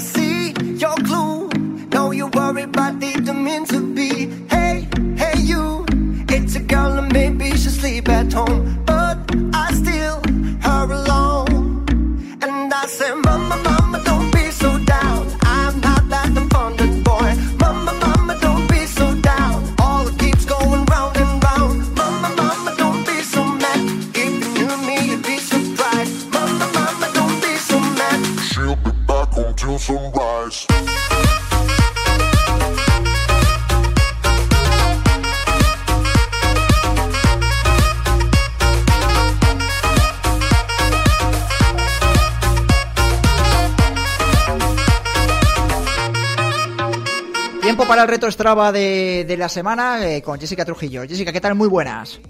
See your clue. Know you worry, but mean to Tiempo para el reto Strava de, de la semana eh, con Jessica Trujillo. Jessica, ¿qué tal? Muy buenas.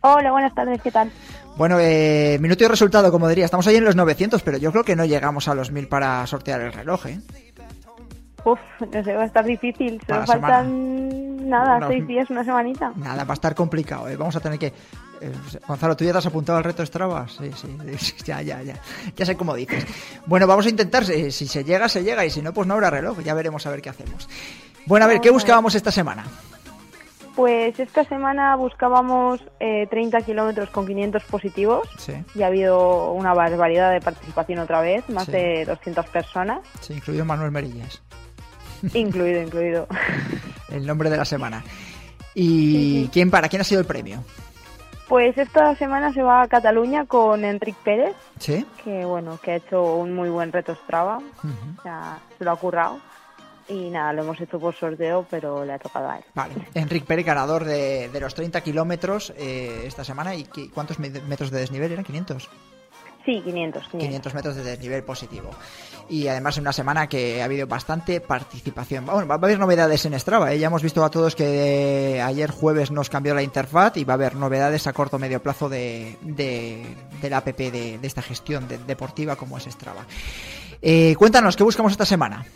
Hola, buenas tardes, ¿qué tal? Bueno, eh, minuto y resultado, como diría. Estamos ahí en los 900, pero yo creo que no llegamos a los 1000 para sortear el reloj, ¿eh? Uf, no sé, va a estar difícil. Solo faltan nada, No. seis días, una semanita. Nada, va a estar complicado, ¿eh? Vamos a tener que... eh, Gonzalo, ¿tú ya te has apuntado al reto Strava? Sí, sí, sí, ya, ya, ya. Ya sé cómo dices. Bueno, vamos a intentar, si se llega, se llega, y si no, pues no habrá reloj. Ya veremos a ver qué hacemos. Bueno, a ver, ¿qué buscábamos esta semana? Pues esta semana buscábamos eh, 30 kilómetros con 500 positivos. Sí, Y ha habido una barbaridad de participación otra vez, más Sí. de 200 personas, sí, incluido Manuel Merillas. incluido, incluido. El nombre de la semana. ¿Y quién para? ¿Quién ha sido el premio? Pues esta semana se va a Cataluña con Enric Pérez, ¿Sí? que bueno, que ha hecho un muy buen reto Strava, Ujú. o sea, se lo ha currado. Y nada, lo hemos hecho por sorteo, pero le ha tocado a él. Vale. Enric Pérez, ganador de, de los 30 kilómetros eh, esta semana. ¿Y qué- cuántos metros de desnivel eran? 500. Sí, 500, 500. 500 metros de desnivel positivo. Y además en una semana que ha habido bastante participación. Bueno, va a haber novedades en Strava. ¿eh? Ya hemos visto a todos que eh, ayer jueves nos cambió la interfaz y va a haber novedades a corto o medio plazo de, de, de la app de, de esta gestión de- deportiva como es Strava. Eh, cuéntanos, ¿qué buscamos esta semana?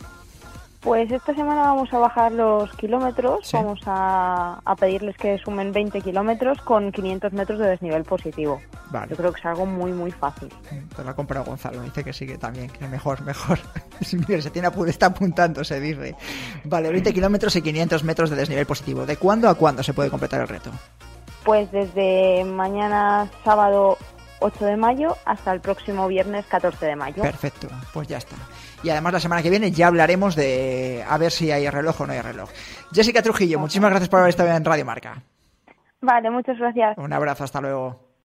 Pues esta semana vamos a bajar los kilómetros, Sí. vamos a, a pedirles que sumen 20 kilómetros con 500 metros de desnivel positivo. Vale. Yo creo que es algo muy, muy fácil. Te lo ha comprado Gonzalo, dice que sí, que también, que mejor, mejor. Mira, se tiene apu- está apuntando, se dice. Vale, 20 kilómetros y 500 metros de desnivel positivo. ¿De cuándo a cuándo se puede completar el reto? Pues desde mañana sábado 8 de mayo hasta el próximo viernes 14 de mayo. Perfecto, pues ya está. Y además la semana que viene ya hablaremos de a ver si hay reloj o no hay reloj. Jessica Trujillo, muchísimas gracias por haber estado en Radio Marca. Vale, muchas gracias. Un abrazo, hasta luego.